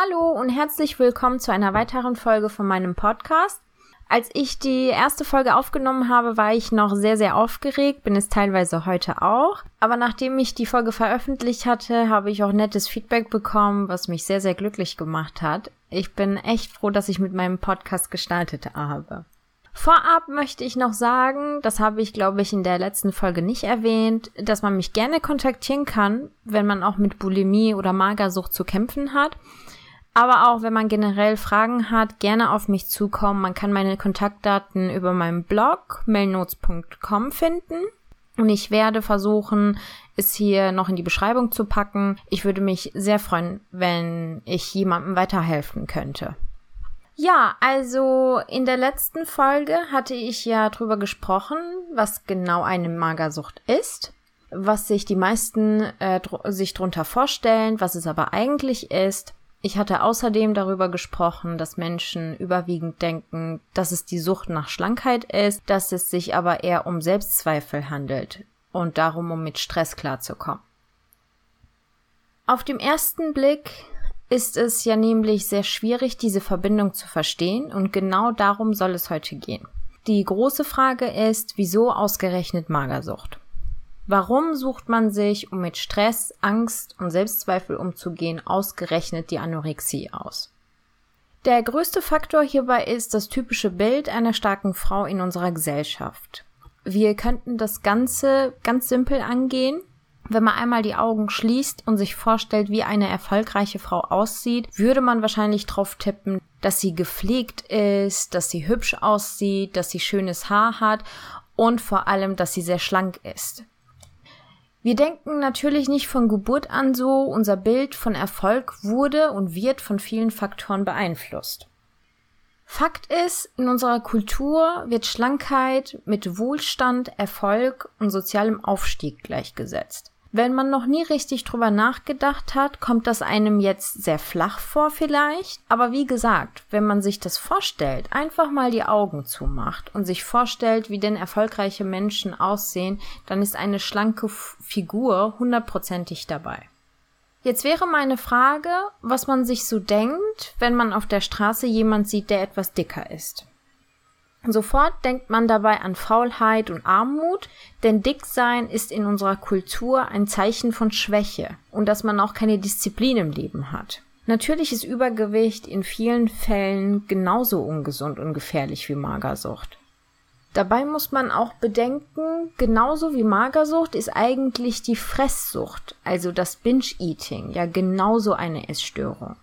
Hallo und herzlich willkommen zu einer weiteren Folge von meinem Podcast. Als ich die erste Folge aufgenommen habe, war ich noch sehr, sehr aufgeregt, bin es teilweise heute auch. Aber nachdem ich die Folge veröffentlicht hatte, habe ich auch nettes Feedback bekommen, was mich sehr, sehr glücklich gemacht hat. Ich bin echt froh, dass ich mit meinem Podcast gestartet habe. Vorab möchte ich noch sagen, das habe ich, glaube ich, in der letzten Folge nicht erwähnt, dass man mich gerne kontaktieren kann, wenn man auch mit Bulimie oder Magersucht zu kämpfen hat. Aber auch wenn man generell Fragen hat, gerne auf mich zukommen. Man kann meine Kontaktdaten über meinen Blog mailnotes.com finden. Und ich werde versuchen, es hier noch in die Beschreibung zu packen. Ich würde mich sehr freuen, wenn ich jemandem weiterhelfen könnte. Ja, also in der letzten Folge hatte ich ja drüber gesprochen, was genau eine Magersucht ist, was sich die meisten äh, dr sich drunter vorstellen, was es aber eigentlich ist ich hatte außerdem darüber gesprochen, dass Menschen überwiegend denken, dass es die Sucht nach Schlankheit ist, dass es sich aber eher um Selbstzweifel handelt und darum, um mit Stress klarzukommen. Auf dem ersten Blick ist es ja nämlich sehr schwierig, diese Verbindung zu verstehen und genau darum soll es heute gehen. Die große Frage ist, wieso ausgerechnet Magersucht? Warum sucht man sich, um mit Stress, Angst und Selbstzweifel umzugehen, ausgerechnet die Anorexie aus? Der größte Faktor hierbei ist das typische Bild einer starken Frau in unserer Gesellschaft. Wir könnten das Ganze ganz simpel angehen. Wenn man einmal die Augen schließt und sich vorstellt, wie eine erfolgreiche Frau aussieht, würde man wahrscheinlich drauf tippen, dass sie gepflegt ist, dass sie hübsch aussieht, dass sie schönes Haar hat und vor allem, dass sie sehr schlank ist. Wir denken natürlich nicht von Geburt an so, unser Bild von Erfolg wurde und wird von vielen Faktoren beeinflusst. Fakt ist, in unserer Kultur wird Schlankheit mit Wohlstand, Erfolg und sozialem Aufstieg gleichgesetzt. Wenn man noch nie richtig drüber nachgedacht hat, kommt das einem jetzt sehr flach vor vielleicht. Aber wie gesagt, wenn man sich das vorstellt, einfach mal die Augen zumacht und sich vorstellt, wie denn erfolgreiche Menschen aussehen, dann ist eine schlanke Figur hundertprozentig dabei. Jetzt wäre meine Frage, was man sich so denkt, wenn man auf der Straße jemand sieht, der etwas dicker ist. Sofort denkt man dabei an Faulheit und Armut, denn Dicksein ist in unserer Kultur ein Zeichen von Schwäche und dass man auch keine Disziplin im Leben hat. Natürlich ist Übergewicht in vielen Fällen genauso ungesund und gefährlich wie Magersucht. Dabei muss man auch bedenken, genauso wie Magersucht ist eigentlich die Fresssucht, also das Binge-Eating, ja genauso eine Essstörung.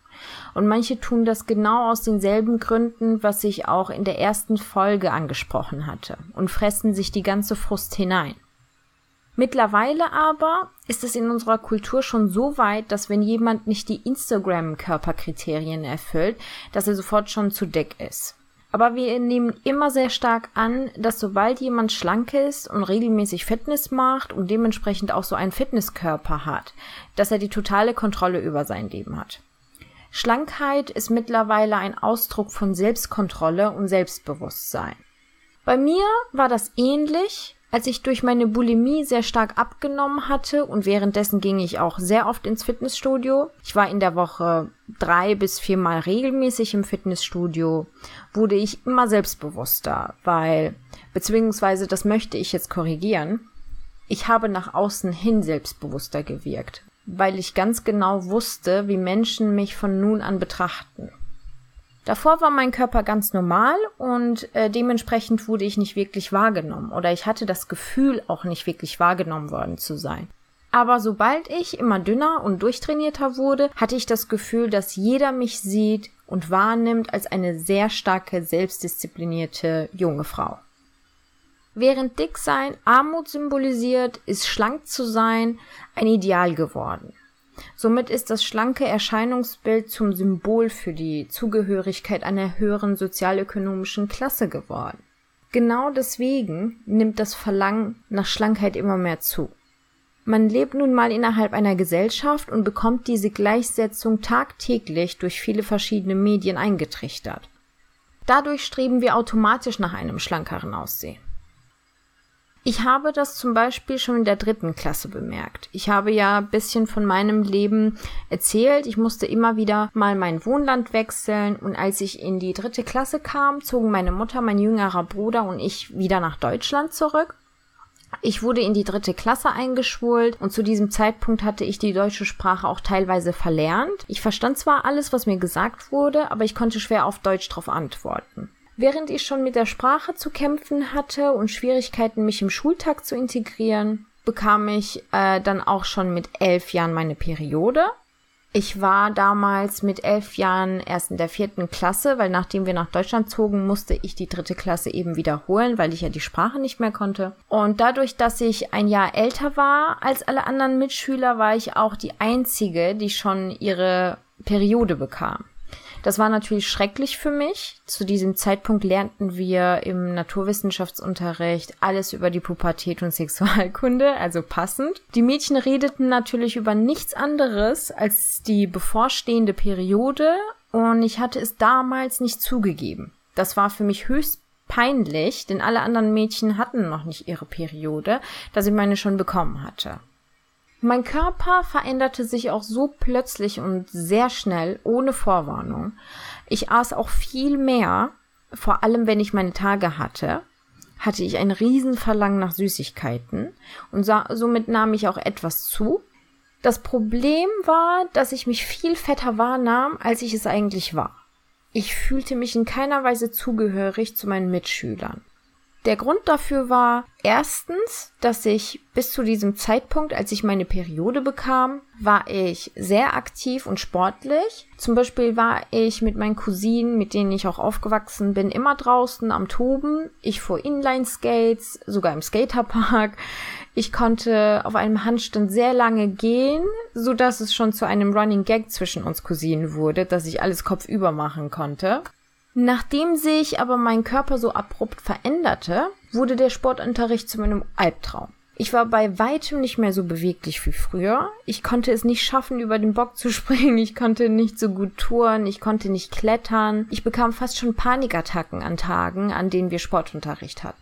Und manche tun das genau aus denselben Gründen, was ich auch in der ersten Folge angesprochen hatte und fressen sich die ganze Frust hinein. Mittlerweile aber ist es in unserer Kultur schon so weit, dass wenn jemand nicht die Instagram-Körperkriterien erfüllt, dass er sofort schon zu dick ist. Aber wir nehmen immer sehr stark an, dass sobald jemand schlank ist und regelmäßig Fitness macht und dementsprechend auch so einen Fitnesskörper hat, dass er die totale Kontrolle über sein Leben hat. Schlankheit ist mittlerweile ein Ausdruck von Selbstkontrolle und Selbstbewusstsein. Bei mir war das ähnlich, als ich durch meine Bulimie sehr stark abgenommen hatte und währenddessen ging ich auch sehr oft ins Fitnessstudio. Ich war in der Woche drei bis viermal regelmäßig im Fitnessstudio, wurde ich immer selbstbewusster, weil, beziehungsweise das möchte ich jetzt korrigieren, ich habe nach außen hin selbstbewusster gewirkt, weil ich ganz genau wusste, wie Menschen mich von nun an betrachten. Davor war mein Körper ganz normal und äh, dementsprechend wurde ich nicht wirklich wahrgenommen oder ich hatte das Gefühl auch nicht wirklich wahrgenommen worden zu sein. Aber sobald ich immer dünner und durchtrainierter wurde, hatte ich das Gefühl, dass jeder mich sieht und wahrnimmt als eine sehr starke, selbstdisziplinierte junge Frau. Während Dicksein Armut symbolisiert, ist schlank zu sein ein Ideal geworden. Somit ist das schlanke Erscheinungsbild zum Symbol für die Zugehörigkeit einer höheren sozialökonomischen Klasse geworden. Genau deswegen nimmt das Verlangen nach Schlankheit immer mehr zu. Man lebt nun mal innerhalb einer Gesellschaft und bekommt diese Gleichsetzung tagtäglich durch viele verschiedene Medien eingetrichtert. Dadurch streben wir automatisch nach einem schlankeren Aussehen. Ich habe das zum Beispiel schon in der dritten Klasse bemerkt. Ich habe ja ein bisschen von meinem Leben erzählt. Ich musste immer wieder mal mein Wohnland wechseln und als ich in die dritte Klasse kam, zogen meine Mutter, mein jüngerer Bruder und ich wieder nach Deutschland zurück. Ich wurde in die dritte Klasse eingeschult und zu diesem Zeitpunkt hatte ich die deutsche Sprache auch teilweise verlernt. Ich verstand zwar alles, was mir gesagt wurde, aber ich konnte schwer auf Deutsch darauf antworten. Während ich schon mit der Sprache zu kämpfen hatte und Schwierigkeiten, mich im Schultag zu integrieren, bekam ich äh, dann auch schon mit elf Jahren meine Periode. Ich war damals mit elf Jahren erst in der vierten Klasse, weil nachdem wir nach Deutschland zogen, musste ich die dritte Klasse eben wiederholen, weil ich ja die Sprache nicht mehr konnte. Und dadurch, dass ich ein Jahr älter war als alle anderen Mitschüler, war ich auch die einzige, die schon ihre Periode bekam. Das war natürlich schrecklich für mich. Zu diesem Zeitpunkt lernten wir im Naturwissenschaftsunterricht alles über die Pubertät und Sexualkunde, also passend. Die Mädchen redeten natürlich über nichts anderes als die bevorstehende Periode und ich hatte es damals nicht zugegeben. Das war für mich höchst peinlich, denn alle anderen Mädchen hatten noch nicht ihre Periode, dass ich meine schon bekommen hatte. Mein Körper veränderte sich auch so plötzlich und sehr schnell, ohne Vorwarnung. Ich aß auch viel mehr, vor allem wenn ich meine Tage hatte, hatte ich ein Riesenverlangen nach Süßigkeiten und somit nahm ich auch etwas zu. Das Problem war, dass ich mich viel fetter wahrnahm, als ich es eigentlich war. Ich fühlte mich in keiner Weise zugehörig zu meinen Mitschülern. Der Grund dafür war erstens, dass ich bis zu diesem Zeitpunkt, als ich meine Periode bekam, war ich sehr aktiv und sportlich. Zum Beispiel war ich mit meinen Cousinen, mit denen ich auch aufgewachsen bin, immer draußen am Toben. Ich fuhr Inline-Skates, sogar im Skaterpark. Ich konnte auf einem Handstand sehr lange gehen, so dass es schon zu einem Running Gag zwischen uns Cousinen wurde, dass ich alles kopfüber machen konnte. Nachdem sich aber mein Körper so abrupt veränderte, wurde der Sportunterricht zu meinem Albtraum. Ich war bei weitem nicht mehr so beweglich wie früher. Ich konnte es nicht schaffen, über den Bock zu springen. Ich konnte nicht so gut touren. Ich konnte nicht klettern. Ich bekam fast schon Panikattacken an Tagen, an denen wir Sportunterricht hatten.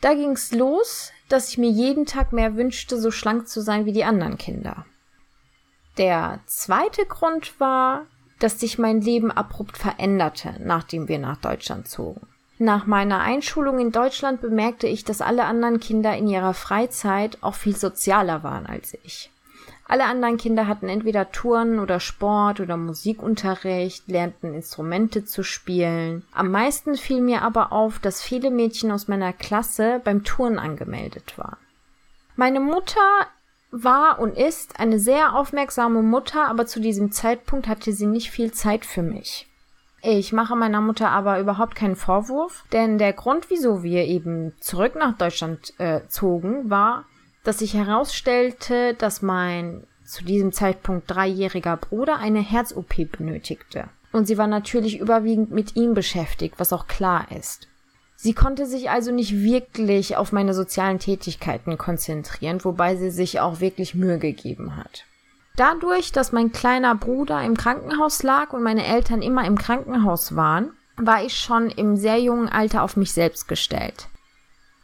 Da ging's los, dass ich mir jeden Tag mehr wünschte, so schlank zu sein wie die anderen Kinder. Der zweite Grund war, dass sich mein Leben abrupt veränderte, nachdem wir nach Deutschland zogen. Nach meiner Einschulung in Deutschland bemerkte ich, dass alle anderen Kinder in ihrer Freizeit auch viel sozialer waren als ich. Alle anderen Kinder hatten entweder Touren oder Sport oder Musikunterricht, lernten Instrumente zu spielen. Am meisten fiel mir aber auf, dass viele Mädchen aus meiner Klasse beim Touren angemeldet waren. Meine Mutter war und ist eine sehr aufmerksame Mutter, aber zu diesem Zeitpunkt hatte sie nicht viel Zeit für mich. Ich mache meiner Mutter aber überhaupt keinen Vorwurf, denn der Grund, wieso wir eben zurück nach Deutschland äh, zogen, war, dass sich herausstellte, dass mein zu diesem Zeitpunkt dreijähriger Bruder eine Herz-OP benötigte. Und sie war natürlich überwiegend mit ihm beschäftigt, was auch klar ist. Sie konnte sich also nicht wirklich auf meine sozialen Tätigkeiten konzentrieren, wobei sie sich auch wirklich Mühe gegeben hat. Dadurch, dass mein kleiner Bruder im Krankenhaus lag und meine Eltern immer im Krankenhaus waren, war ich schon im sehr jungen Alter auf mich selbst gestellt.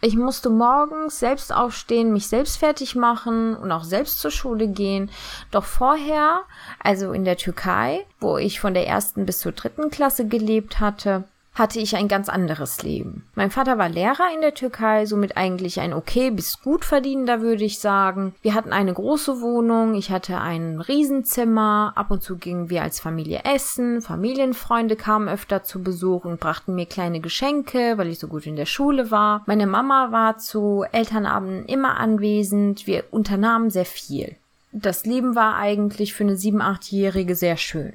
Ich musste morgens selbst aufstehen, mich selbst fertig machen und auch selbst zur Schule gehen. Doch vorher, also in der Türkei, wo ich von der ersten bis zur dritten Klasse gelebt hatte, hatte ich ein ganz anderes Leben. Mein Vater war Lehrer in der Türkei, somit eigentlich ein okay bis gut verdienender, würde ich sagen. Wir hatten eine große Wohnung, ich hatte ein Riesenzimmer, ab und zu gingen wir als Familie essen, Familienfreunde kamen öfter zu Besuch und brachten mir kleine Geschenke, weil ich so gut in der Schule war. Meine Mama war zu Elternabenden immer anwesend, wir unternahmen sehr viel. Das Leben war eigentlich für eine sieben, achtjährige sehr schön.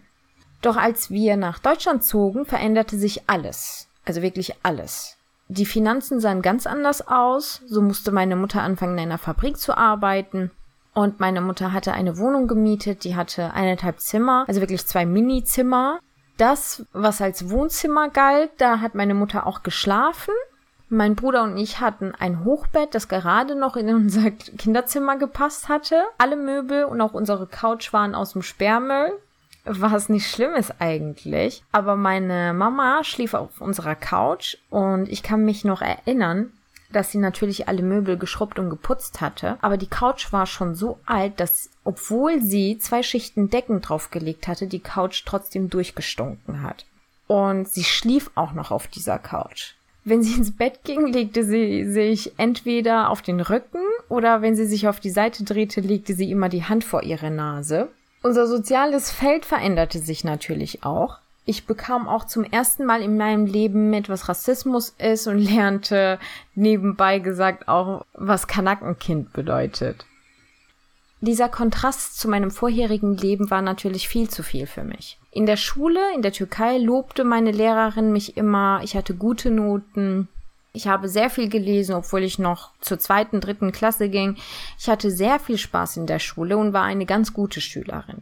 Doch als wir nach Deutschland zogen, veränderte sich alles. Also wirklich alles. Die Finanzen sahen ganz anders aus. So musste meine Mutter anfangen, in einer Fabrik zu arbeiten. Und meine Mutter hatte eine Wohnung gemietet, die hatte eineinhalb Zimmer, also wirklich zwei Mini-Zimmer. Das, was als Wohnzimmer galt, da hat meine Mutter auch geschlafen. Mein Bruder und ich hatten ein Hochbett, das gerade noch in unser Kinderzimmer gepasst hatte. Alle Möbel und auch unsere Couch waren aus dem Sperrmüll was nicht schlimm ist eigentlich. Aber meine Mama schlief auf unserer Couch und ich kann mich noch erinnern, dass sie natürlich alle Möbel geschrubbt und geputzt hatte, aber die Couch war schon so alt, dass obwohl sie zwei Schichten Decken draufgelegt hatte, die Couch trotzdem durchgestunken hat. Und sie schlief auch noch auf dieser Couch. Wenn sie ins Bett ging, legte sie sich entweder auf den Rücken oder wenn sie sich auf die Seite drehte, legte sie immer die Hand vor ihre Nase. Unser soziales Feld veränderte sich natürlich auch. Ich bekam auch zum ersten Mal in meinem Leben mit, was Rassismus ist und lernte nebenbei gesagt auch, was Kanackenkind bedeutet. Dieser Kontrast zu meinem vorherigen Leben war natürlich viel zu viel für mich. In der Schule, in der Türkei, lobte meine Lehrerin mich immer, ich hatte gute Noten, ich habe sehr viel gelesen, obwohl ich noch zur zweiten, dritten Klasse ging. Ich hatte sehr viel Spaß in der Schule und war eine ganz gute Schülerin.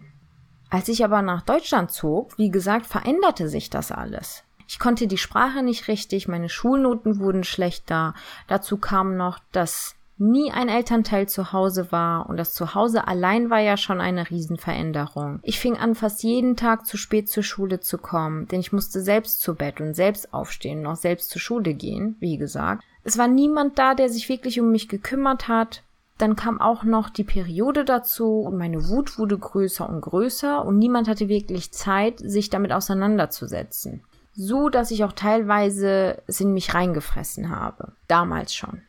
Als ich aber nach Deutschland zog, wie gesagt, veränderte sich das alles. Ich konnte die Sprache nicht richtig, meine Schulnoten wurden schlechter. Dazu kam noch, dass nie ein Elternteil zu Hause war und das Zuhause allein war ja schon eine Riesenveränderung. Ich fing an, fast jeden Tag zu spät zur Schule zu kommen, denn ich musste selbst zu Bett und selbst aufstehen und auch selbst zur Schule gehen, wie gesagt. Es war niemand da, der sich wirklich um mich gekümmert hat. Dann kam auch noch die Periode dazu und meine Wut wurde größer und größer und niemand hatte wirklich Zeit, sich damit auseinanderzusetzen. So, dass ich auch teilweise es in mich reingefressen habe. Damals schon.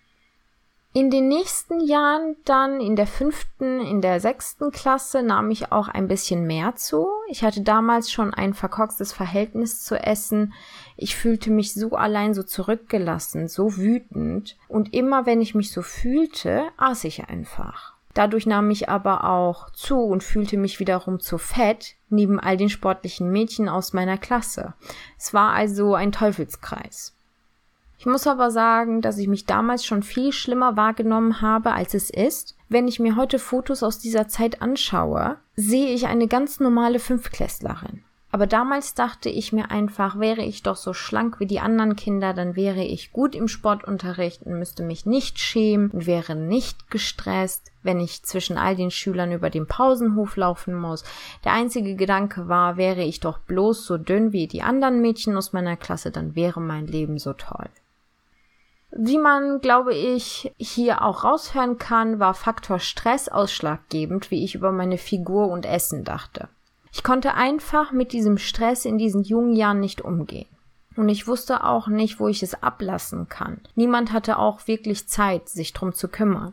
In den nächsten Jahren dann in der fünften, in der sechsten Klasse nahm ich auch ein bisschen mehr zu. Ich hatte damals schon ein verkorkstes Verhältnis zu Essen. Ich fühlte mich so allein, so zurückgelassen, so wütend. Und immer wenn ich mich so fühlte, aß ich einfach. Dadurch nahm ich aber auch zu und fühlte mich wiederum zu fett, neben all den sportlichen Mädchen aus meiner Klasse. Es war also ein Teufelskreis. Ich muss aber sagen, dass ich mich damals schon viel schlimmer wahrgenommen habe, als es ist. Wenn ich mir heute Fotos aus dieser Zeit anschaue, sehe ich eine ganz normale Fünfklässlerin. Aber damals dachte ich mir einfach, wäre ich doch so schlank wie die anderen Kinder, dann wäre ich gut im Sportunterricht und müsste mich nicht schämen und wäre nicht gestresst, wenn ich zwischen all den Schülern über den Pausenhof laufen muss. Der einzige Gedanke war, wäre ich doch bloß so dünn wie die anderen Mädchen aus meiner Klasse, dann wäre mein Leben so toll. Wie man, glaube ich, hier auch raushören kann, war Faktor Stress ausschlaggebend, wie ich über meine Figur und Essen dachte. Ich konnte einfach mit diesem Stress in diesen jungen Jahren nicht umgehen. Und ich wusste auch nicht, wo ich es ablassen kann. Niemand hatte auch wirklich Zeit, sich drum zu kümmern.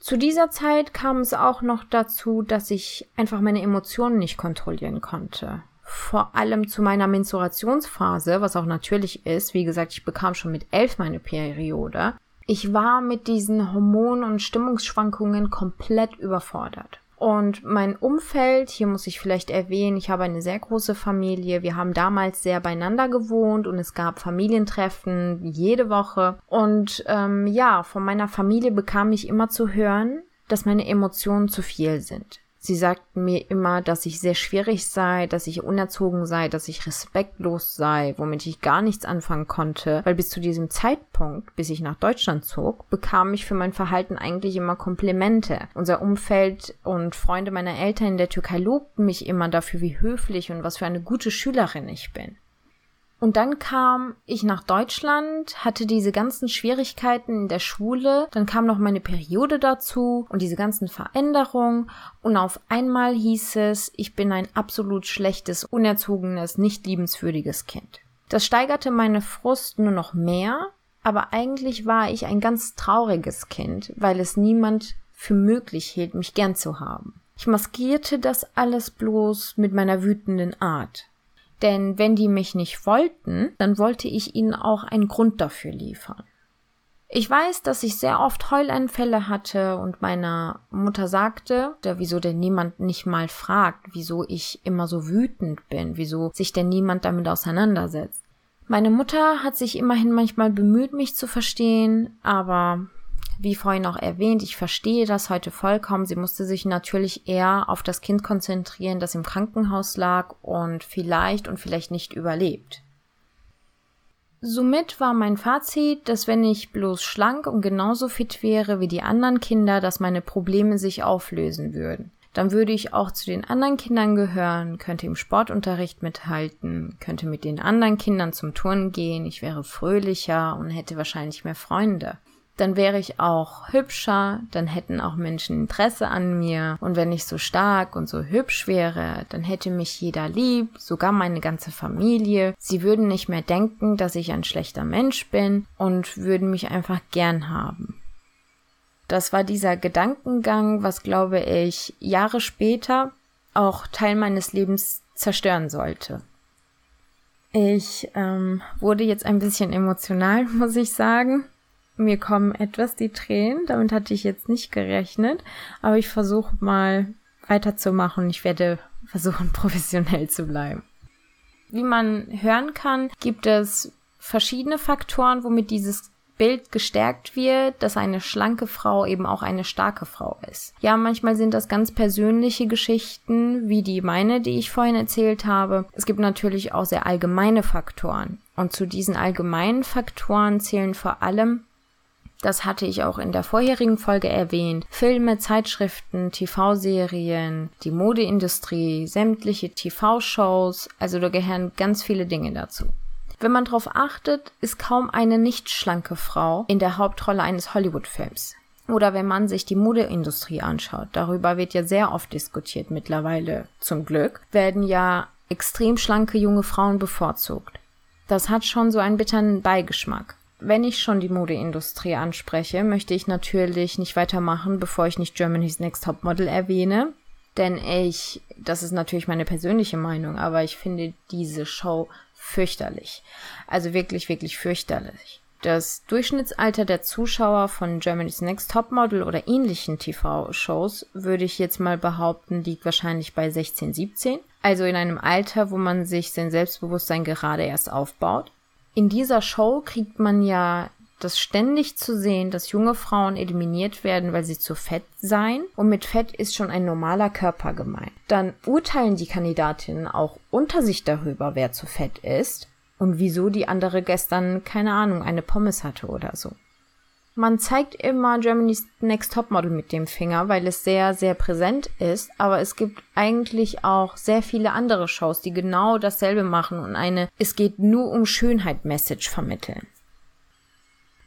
Zu dieser Zeit kam es auch noch dazu, dass ich einfach meine Emotionen nicht kontrollieren konnte vor allem zu meiner Menstruationsphase, was auch natürlich ist. Wie gesagt, ich bekam schon mit elf meine Periode. Ich war mit diesen Hormon- und Stimmungsschwankungen komplett überfordert. Und mein Umfeld, hier muss ich vielleicht erwähnen, ich habe eine sehr große Familie. Wir haben damals sehr beieinander gewohnt und es gab Familientreffen jede Woche. Und ähm, ja, von meiner Familie bekam ich immer zu hören, dass meine Emotionen zu viel sind. Sie sagten mir immer, dass ich sehr schwierig sei, dass ich unerzogen sei, dass ich respektlos sei, womit ich gar nichts anfangen konnte, weil bis zu diesem Zeitpunkt, bis ich nach Deutschland zog, bekam ich für mein Verhalten eigentlich immer Komplimente. Unser Umfeld und Freunde meiner Eltern in der Türkei lobten mich immer dafür, wie höflich und was für eine gute Schülerin ich bin. Und dann kam ich nach Deutschland, hatte diese ganzen Schwierigkeiten in der Schule, dann kam noch meine Periode dazu und diese ganzen Veränderungen und auf einmal hieß es, ich bin ein absolut schlechtes, unerzogenes, nicht liebenswürdiges Kind. Das steigerte meine Frust nur noch mehr, aber eigentlich war ich ein ganz trauriges Kind, weil es niemand für möglich hielt, mich gern zu haben. Ich maskierte das alles bloß mit meiner wütenden Art. Denn wenn die mich nicht wollten, dann wollte ich ihnen auch einen Grund dafür liefern. Ich weiß, dass ich sehr oft Heuleinfälle hatte und meiner Mutter sagte, wieso denn niemand nicht mal fragt, wieso ich immer so wütend bin, wieso sich denn niemand damit auseinandersetzt. Meine Mutter hat sich immerhin manchmal bemüht, mich zu verstehen, aber wie vorhin auch erwähnt, ich verstehe das heute vollkommen. Sie musste sich natürlich eher auf das Kind konzentrieren, das im Krankenhaus lag und vielleicht und vielleicht nicht überlebt. Somit war mein Fazit, dass wenn ich bloß schlank und genauso fit wäre wie die anderen Kinder, dass meine Probleme sich auflösen würden. Dann würde ich auch zu den anderen Kindern gehören, könnte im Sportunterricht mithalten, könnte mit den anderen Kindern zum Turnen gehen, ich wäre fröhlicher und hätte wahrscheinlich mehr Freunde. Dann wäre ich auch hübscher, dann hätten auch Menschen Interesse an mir und wenn ich so stark und so hübsch wäre, dann hätte mich jeder lieb, sogar meine ganze Familie. Sie würden nicht mehr denken, dass ich ein schlechter Mensch bin und würden mich einfach gern haben. Das war dieser Gedankengang, was glaube ich Jahre später auch Teil meines Lebens zerstören sollte. Ich ähm, wurde jetzt ein bisschen emotional, muss ich sagen. Mir kommen etwas die Tränen, damit hatte ich jetzt nicht gerechnet, aber ich versuche mal weiterzumachen. Ich werde versuchen, professionell zu bleiben. Wie man hören kann, gibt es verschiedene Faktoren, womit dieses Bild gestärkt wird, dass eine schlanke Frau eben auch eine starke Frau ist. Ja, manchmal sind das ganz persönliche Geschichten, wie die meine, die ich vorhin erzählt habe. Es gibt natürlich auch sehr allgemeine Faktoren. Und zu diesen allgemeinen Faktoren zählen vor allem das hatte ich auch in der vorherigen Folge erwähnt. Filme, Zeitschriften, TV-Serien, die Modeindustrie, sämtliche TV-Shows, also da gehören ganz viele Dinge dazu. Wenn man darauf achtet, ist kaum eine nicht schlanke Frau in der Hauptrolle eines Hollywood-Films. Oder wenn man sich die Modeindustrie anschaut, darüber wird ja sehr oft diskutiert mittlerweile, zum Glück, werden ja extrem schlanke junge Frauen bevorzugt. Das hat schon so einen bitteren Beigeschmack. Wenn ich schon die Modeindustrie anspreche, möchte ich natürlich nicht weitermachen, bevor ich nicht Germany's Next Top Model erwähne. Denn ich, das ist natürlich meine persönliche Meinung, aber ich finde diese Show fürchterlich. Also wirklich, wirklich fürchterlich. Das Durchschnittsalter der Zuschauer von Germany's Next Topmodel oder ähnlichen TV-Shows würde ich jetzt mal behaupten, liegt wahrscheinlich bei 16, 17. Also in einem Alter, wo man sich sein Selbstbewusstsein gerade erst aufbaut. In dieser Show kriegt man ja das ständig zu sehen, dass junge Frauen eliminiert werden, weil sie zu fett seien. Und mit Fett ist schon ein normaler Körper gemeint. Dann urteilen die Kandidatinnen auch unter sich darüber, wer zu fett ist und wieso die andere gestern, keine Ahnung, eine Pommes hatte oder so. Man zeigt immer Germany's Next Topmodel mit dem Finger, weil es sehr, sehr präsent ist, aber es gibt eigentlich auch sehr viele andere Shows, die genau dasselbe machen und eine Es geht nur um Schönheit Message vermitteln.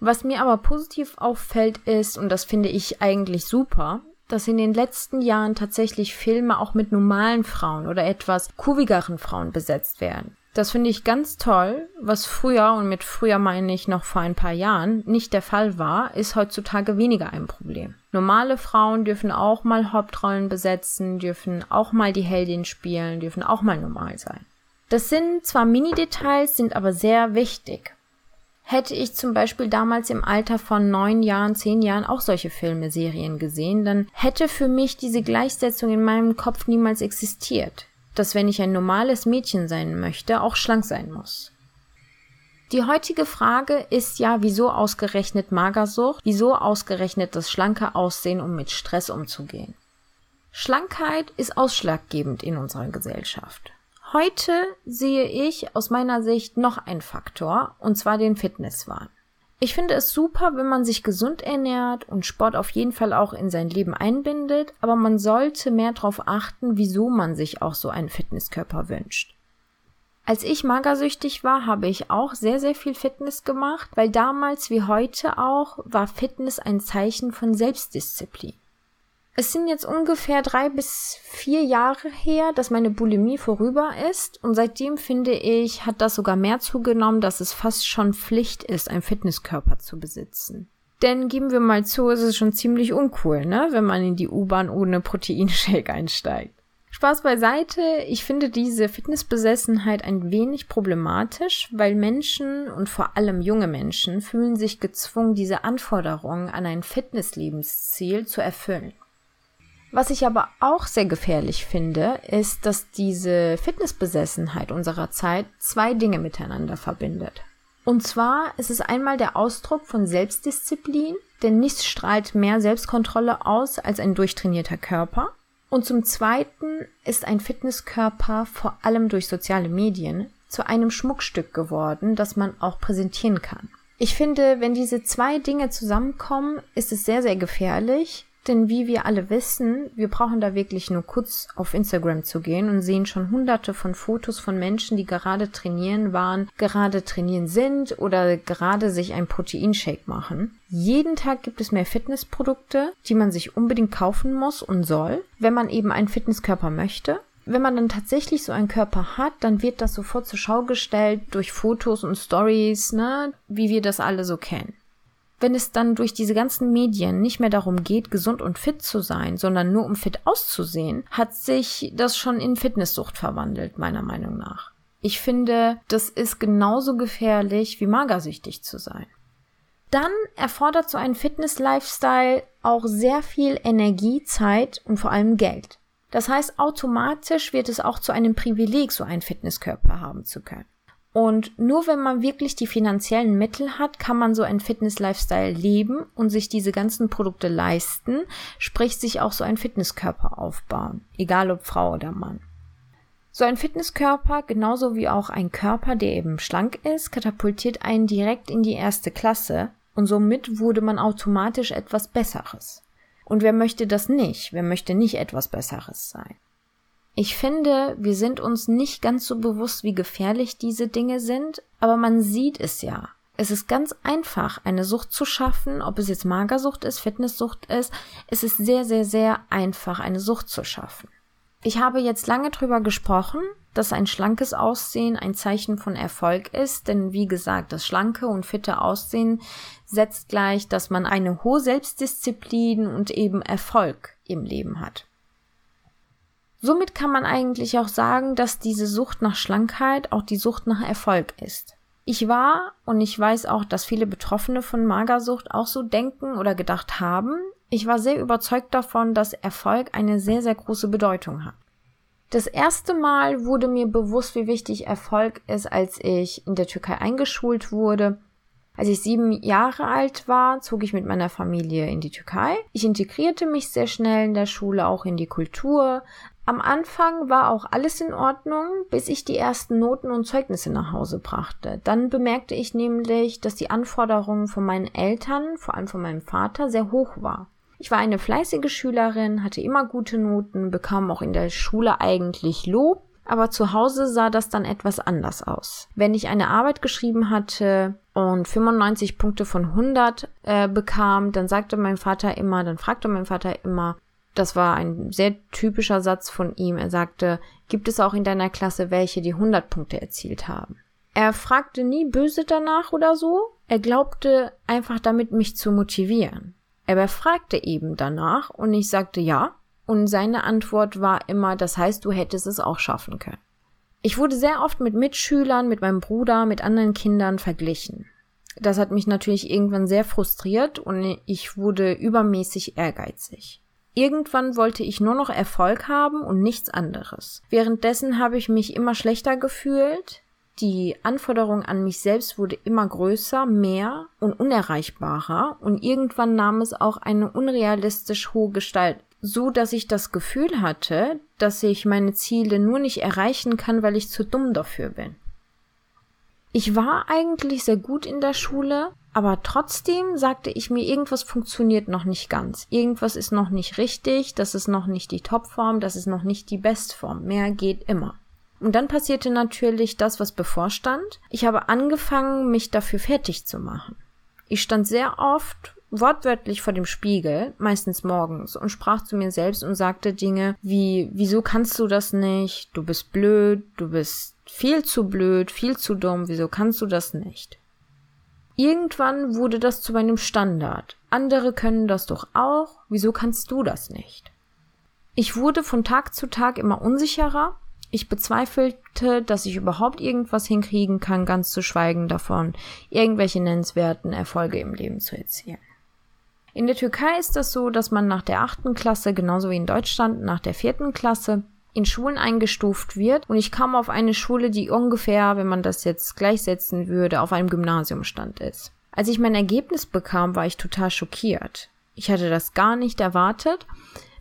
Was mir aber positiv auffällt ist, und das finde ich eigentlich super, dass in den letzten Jahren tatsächlich Filme auch mit normalen Frauen oder etwas kurvigeren Frauen besetzt werden. Das finde ich ganz toll, was früher, und mit früher meine ich noch vor ein paar Jahren, nicht der Fall war, ist heutzutage weniger ein Problem. Normale Frauen dürfen auch mal Hauptrollen besetzen, dürfen auch mal die Heldin spielen, dürfen auch mal normal sein. Das sind zwar Mini-Details, sind aber sehr wichtig. Hätte ich zum Beispiel damals im Alter von neun Jahren, zehn Jahren auch solche Filme, Serien gesehen, dann hätte für mich diese Gleichsetzung in meinem Kopf niemals existiert. Dass wenn ich ein normales Mädchen sein möchte, auch schlank sein muss. Die heutige Frage ist ja, wieso ausgerechnet Magersucht, wieso ausgerechnet das schlanke Aussehen, um mit Stress umzugehen. Schlankheit ist ausschlaggebend in unserer Gesellschaft. Heute sehe ich aus meiner Sicht noch einen Faktor, und zwar den Fitnesswahn. Ich finde es super, wenn man sich gesund ernährt und Sport auf jeden Fall auch in sein Leben einbindet, aber man sollte mehr darauf achten, wieso man sich auch so einen Fitnesskörper wünscht. Als ich magersüchtig war, habe ich auch sehr, sehr viel Fitness gemacht, weil damals wie heute auch war Fitness ein Zeichen von Selbstdisziplin. Es sind jetzt ungefähr drei bis vier Jahre her, dass meine Bulimie vorüber ist und seitdem finde ich, hat das sogar mehr zugenommen, dass es fast schon Pflicht ist, einen Fitnesskörper zu besitzen. Denn geben wir mal zu, es ist schon ziemlich uncool, ne, wenn man in die U-Bahn ohne Proteinshake einsteigt. Spaß beiseite, ich finde diese Fitnessbesessenheit ein wenig problematisch, weil Menschen und vor allem junge Menschen fühlen sich gezwungen, diese Anforderungen an ein Fitnesslebensziel zu erfüllen. Was ich aber auch sehr gefährlich finde, ist, dass diese Fitnessbesessenheit unserer Zeit zwei Dinge miteinander verbindet. Und zwar ist es einmal der Ausdruck von Selbstdisziplin, denn nichts strahlt mehr Selbstkontrolle aus als ein durchtrainierter Körper. Und zum Zweiten ist ein Fitnesskörper vor allem durch soziale Medien zu einem Schmuckstück geworden, das man auch präsentieren kann. Ich finde, wenn diese zwei Dinge zusammenkommen, ist es sehr, sehr gefährlich, Denn wie wir alle wissen, wir brauchen da wirklich nur kurz auf Instagram zu gehen und sehen schon hunderte von Fotos von Menschen, die gerade trainieren waren, gerade trainieren sind oder gerade sich ein Proteinshake machen. Jeden Tag gibt es mehr Fitnessprodukte, die man sich unbedingt kaufen muss und soll, wenn man eben einen Fitnesskörper möchte. Wenn man dann tatsächlich so einen Körper hat, dann wird das sofort zur Schau gestellt durch Fotos und Stories, ne, wie wir das alle so kennen wenn es dann durch diese ganzen Medien nicht mehr darum geht, gesund und fit zu sein, sondern nur um fit auszusehen, hat sich das schon in Fitnesssucht verwandelt, meiner Meinung nach. Ich finde, das ist genauso gefährlich wie magersüchtig zu sein. Dann erfordert so ein Fitness-Lifestyle auch sehr viel Energie, Zeit und vor allem Geld. Das heißt, automatisch wird es auch zu einem Privileg, so einen Fitnesskörper haben zu können. Und nur wenn man wirklich die finanziellen Mittel hat, kann man so ein Fitness-Lifestyle leben und sich diese ganzen Produkte leisten, sprich sich auch so ein Fitnesskörper aufbauen, egal ob Frau oder Mann. So ein Fitnesskörper, genauso wie auch ein Körper, der eben schlank ist, katapultiert einen direkt in die erste Klasse und somit wurde man automatisch etwas Besseres. Und wer möchte das nicht? Wer möchte nicht etwas Besseres sein? Ich finde, wir sind uns nicht ganz so bewusst, wie gefährlich diese Dinge sind, aber man sieht es ja. Es ist ganz einfach, eine Sucht zu schaffen, ob es jetzt Magersucht ist, Fitnesssucht ist. Es ist sehr, sehr, sehr einfach, eine Sucht zu schaffen. Ich habe jetzt lange drüber gesprochen, dass ein schlankes Aussehen ein Zeichen von Erfolg ist, denn wie gesagt, das schlanke und fitte Aussehen setzt gleich, dass man eine hohe Selbstdisziplin und eben Erfolg im Leben hat. Somit kann man eigentlich auch sagen, dass diese Sucht nach Schlankheit auch die Sucht nach Erfolg ist. Ich war und ich weiß auch, dass viele Betroffene von Magersucht auch so denken oder gedacht haben. Ich war sehr überzeugt davon, dass Erfolg eine sehr, sehr große Bedeutung hat. Das erste Mal wurde mir bewusst, wie wichtig Erfolg ist, als ich in der Türkei eingeschult wurde als ich sieben Jahre alt war, zog ich mit meiner Familie in die Türkei. Ich integrierte mich sehr schnell in der Schule, auch in die Kultur. Am Anfang war auch alles in Ordnung, bis ich die ersten Noten und Zeugnisse nach Hause brachte. Dann bemerkte ich nämlich, dass die Anforderungen von meinen Eltern, vor allem von meinem Vater, sehr hoch war. Ich war eine fleißige Schülerin, hatte immer gute Noten, bekam auch in der Schule eigentlich Lob, aber zu Hause sah das dann etwas anders aus. Wenn ich eine Arbeit geschrieben hatte und 95 Punkte von 100 äh, bekam, dann sagte mein Vater immer, dann fragte mein Vater immer, das war ein sehr typischer Satz von ihm. Er sagte, gibt es auch in deiner Klasse welche, die 100 Punkte erzielt haben? Er fragte nie böse danach oder so. Er glaubte einfach damit, mich zu motivieren. Er fragte eben danach und ich sagte ja. Und seine Antwort war immer, das heißt, du hättest es auch schaffen können. Ich wurde sehr oft mit Mitschülern, mit meinem Bruder, mit anderen Kindern verglichen. Das hat mich natürlich irgendwann sehr frustriert und ich wurde übermäßig ehrgeizig. Irgendwann wollte ich nur noch Erfolg haben und nichts anderes. Währenddessen habe ich mich immer schlechter gefühlt. Die Anforderung an mich selbst wurde immer größer, mehr und unerreichbarer und irgendwann nahm es auch eine unrealistisch hohe Gestalt so dass ich das Gefühl hatte, dass ich meine Ziele nur nicht erreichen kann, weil ich zu dumm dafür bin. Ich war eigentlich sehr gut in der Schule, aber trotzdem sagte ich mir, irgendwas funktioniert noch nicht ganz. Irgendwas ist noch nicht richtig, das ist noch nicht die Topform, das ist noch nicht die Bestform. Mehr geht immer. Und dann passierte natürlich das, was bevorstand. Ich habe angefangen, mich dafür fertig zu machen. Ich stand sehr oft wortwörtlich vor dem Spiegel, meistens morgens, und sprach zu mir selbst und sagte Dinge wie, wieso kannst du das nicht? Du bist blöd, du bist viel zu blöd, viel zu dumm, wieso kannst du das nicht? Irgendwann wurde das zu meinem Standard. Andere können das doch auch, wieso kannst du das nicht? Ich wurde von Tag zu Tag immer unsicherer. Ich bezweifelte, dass ich überhaupt irgendwas hinkriegen kann, ganz zu schweigen davon, irgendwelche nennenswerten Erfolge im Leben zu erzielen. In der Türkei ist das so, dass man nach der achten Klasse, genauso wie in Deutschland, nach der vierten Klasse in Schulen eingestuft wird. Und ich kam auf eine Schule, die ungefähr, wenn man das jetzt gleichsetzen würde, auf einem Gymnasiumstand ist. Als ich mein Ergebnis bekam, war ich total schockiert. Ich hatte das gar nicht erwartet.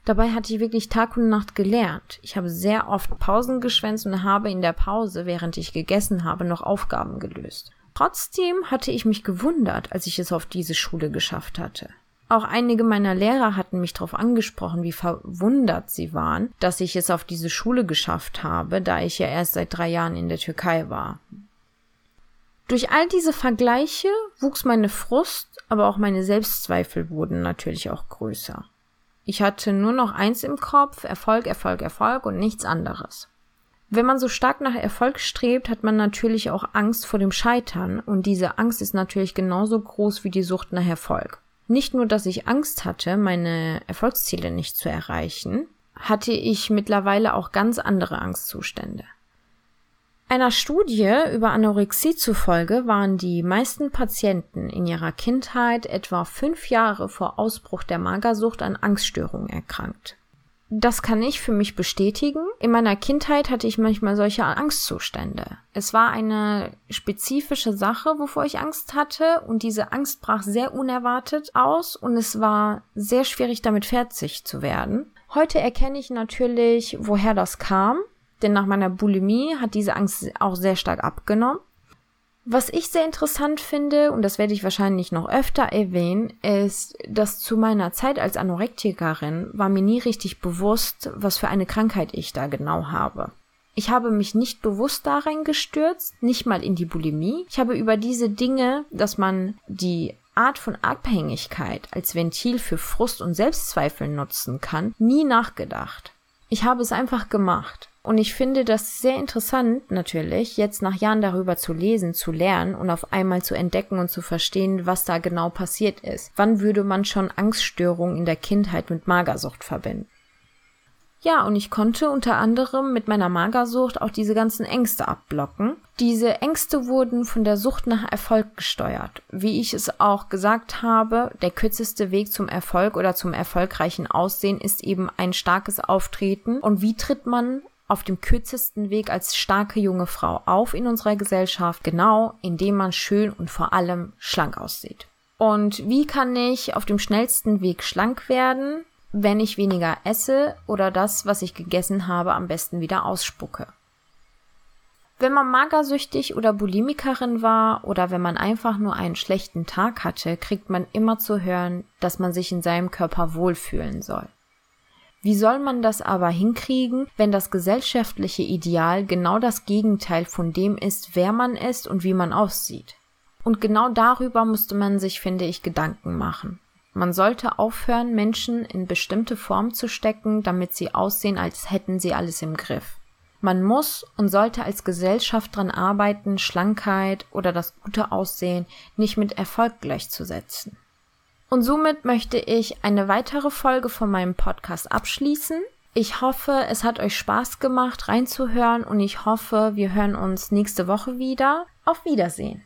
Dabei hatte ich wirklich Tag und Nacht gelernt. Ich habe sehr oft Pausen geschwänzt und habe in der Pause, während ich gegessen habe, noch Aufgaben gelöst. Trotzdem hatte ich mich gewundert, als ich es auf diese Schule geschafft hatte. Auch einige meiner Lehrer hatten mich darauf angesprochen, wie verwundert sie waren, dass ich es auf diese Schule geschafft habe, da ich ja erst seit drei Jahren in der Türkei war. Durch all diese Vergleiche wuchs meine Frust, aber auch meine Selbstzweifel wurden natürlich auch größer. Ich hatte nur noch eins im Kopf, Erfolg, Erfolg, Erfolg und nichts anderes. Wenn man so stark nach Erfolg strebt, hat man natürlich auch Angst vor dem Scheitern und diese Angst ist natürlich genauso groß wie die Sucht nach Erfolg. Nicht nur, dass ich Angst hatte, meine Erfolgsziele nicht zu erreichen, hatte ich mittlerweile auch ganz andere Angstzustände. Einer Studie über Anorexie zufolge waren die meisten Patienten in ihrer Kindheit etwa fünf Jahre vor Ausbruch der Magersucht an Angststörungen erkrankt. Das kann ich für mich bestätigen. In meiner Kindheit hatte ich manchmal solche Angstzustände. Es war eine spezifische Sache, wovor ich Angst hatte und diese Angst brach sehr unerwartet aus und es war sehr schwierig damit fertig zu werden. Heute erkenne ich natürlich, woher das kam, denn nach meiner Bulimie hat diese Angst auch sehr stark abgenommen. Was ich sehr interessant finde, und das werde ich wahrscheinlich noch öfter erwähnen, ist, dass zu meiner Zeit als Anorektikerin war mir nie richtig bewusst, was für eine Krankheit ich da genau habe. Ich habe mich nicht bewusst darin gestürzt, nicht mal in die Bulimie. Ich habe über diese Dinge, dass man die Art von Abhängigkeit als Ventil für Frust und Selbstzweifel nutzen kann, nie nachgedacht. Ich habe es einfach gemacht. Und ich finde das sehr interessant, natürlich, jetzt nach Jahren darüber zu lesen, zu lernen und auf einmal zu entdecken und zu verstehen, was da genau passiert ist. Wann würde man schon Angststörungen in der Kindheit mit Magersucht verbinden? Ja, und ich konnte unter anderem mit meiner Magersucht auch diese ganzen Ängste abblocken. Diese Ängste wurden von der Sucht nach Erfolg gesteuert. Wie ich es auch gesagt habe, der kürzeste Weg zum Erfolg oder zum erfolgreichen Aussehen ist eben ein starkes Auftreten. Und wie tritt man auf dem kürzesten Weg als starke junge Frau auf in unserer Gesellschaft, genau indem man schön und vor allem schlank aussieht. Und wie kann ich auf dem schnellsten Weg schlank werden, wenn ich weniger esse oder das, was ich gegessen habe, am besten wieder ausspucke? Wenn man magersüchtig oder Bulimikerin war oder wenn man einfach nur einen schlechten Tag hatte, kriegt man immer zu hören, dass man sich in seinem Körper wohlfühlen soll. Wie soll man das aber hinkriegen, wenn das gesellschaftliche Ideal genau das Gegenteil von dem ist, wer man ist und wie man aussieht? Und genau darüber musste man sich, finde ich, Gedanken machen. Man sollte aufhören, Menschen in bestimmte Form zu stecken, damit sie aussehen, als hätten sie alles im Griff. Man muss und sollte als Gesellschaft dran arbeiten, Schlankheit oder das gute Aussehen nicht mit Erfolg gleichzusetzen. Und somit möchte ich eine weitere Folge von meinem Podcast abschließen. Ich hoffe, es hat euch Spaß gemacht reinzuhören und ich hoffe, wir hören uns nächste Woche wieder. Auf Wiedersehen.